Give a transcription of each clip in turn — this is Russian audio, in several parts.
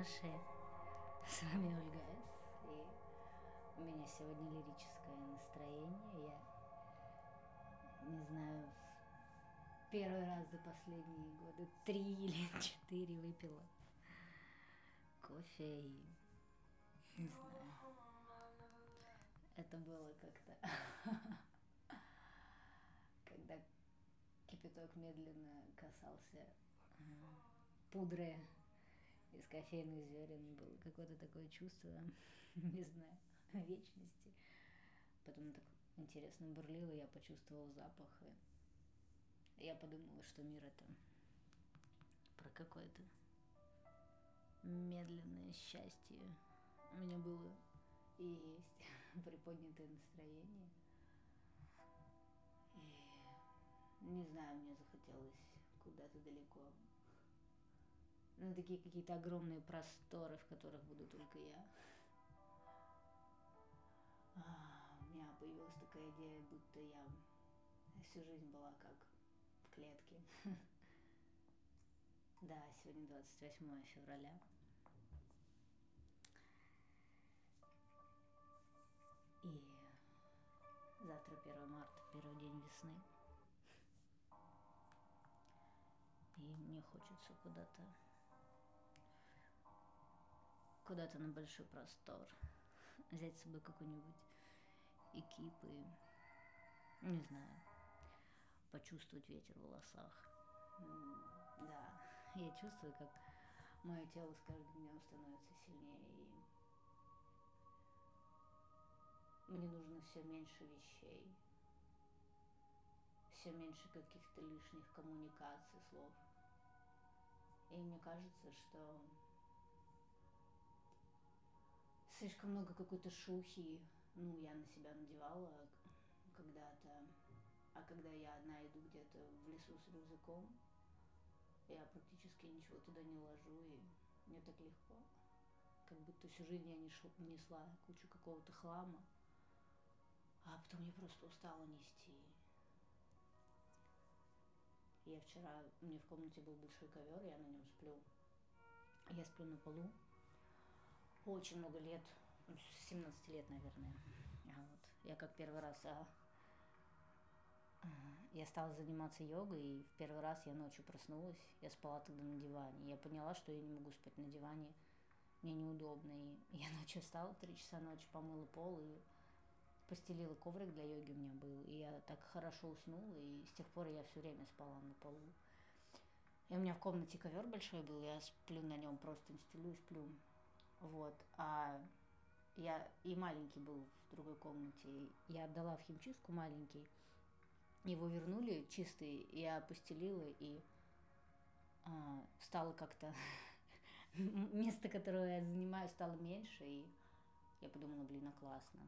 хорошие. С вами Ольга С. И у меня сегодня лирическое настроение. Я не знаю, в первый раз за последние годы три или четыре выпила кофе и не знаю. Это было как-то, когда кипяток медленно касался пудры из кофейных зерен. Было какое-то такое чувство, не знаю, вечности. Потом так интересно бурлило, я почувствовала запах. И я подумала, что мир это про какое-то медленное счастье. У меня было и есть приподнятое настроение. И не знаю, мне захотелось куда-то далеко на такие какие-то огромные просторы, в которых буду только я. А, у меня появилась такая идея, будто я всю жизнь была как в клетке. Да, сегодня 28 февраля. И завтра 1 марта, первый день весны. И мне хочется куда-то куда-то на большой простор, взять с собой какой-нибудь экип не знаю, почувствовать ветер в волосах. Да, я чувствую, как мое тело с каждым днем становится сильнее, и мне нужно все меньше вещей, все меньше каких-то лишних коммуникаций, слов. И мне кажется, что слишком много какой-то шухи, ну, я на себя надевала когда-то, а когда я одна иду где-то в лесу с рюкзаком, я практически ничего туда не ложу, и мне так легко. Как будто всю жизнь я не несла кучу какого-то хлама, а потом я просто устала нести. Я вчера, меня в комнате был большой ковер, я на нем сплю. Я сплю на полу, очень много лет, 17 лет, наверное. А вот. Я как первый раз а, а, я стала заниматься йогой, и в первый раз я ночью проснулась, я спала тогда на диване. Я поняла, что я не могу спать на диване, мне неудобно. И я ночью встала в 3 часа ночи, помыла пол и постелила коврик для йоги у меня был. И я так хорошо уснула, и с тех пор я все время спала на полу. И у меня в комнате ковер большой был, я сплю на нем, просто стелю и сплю. Вот. А я и маленький был в другой комнате. Я отдала в химчистку маленький. Его вернули чистый, я постелила и а, стало как-то место, которое я занимаю, стало меньше, и я подумала, блин, а классно.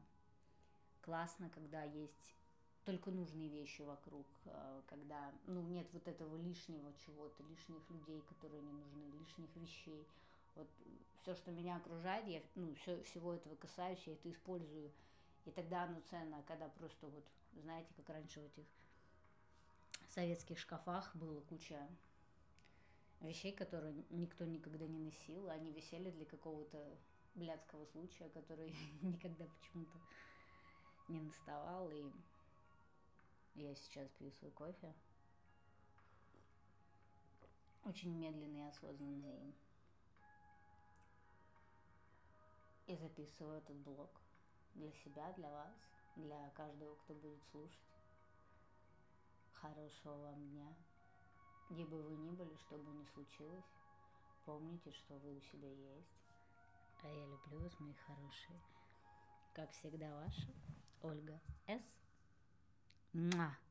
Классно, когда есть только нужные вещи вокруг, а, когда ну, нет вот этого лишнего чего-то, лишних людей, которые не нужны, лишних вещей. Вот все, что меня окружает, я ну, все, всего этого касаюсь, я это использую. И тогда оно ценно, когда просто вот, знаете, как раньше в этих советских шкафах было куча вещей, которые никто никогда не носил, они висели для какого-то блядского случая, который никогда почему-то не наставал, и я сейчас пью свой кофе. Очень медленный и осознанный и записываю этот блог для себя, для вас, для каждого, кто будет слушать. Хорошего вам дня. Где бы вы ни были, что бы ни случилось, помните, что вы у себя есть. А я люблю вас, мои хорошие. Как всегда, ваша Ольга С. Муа!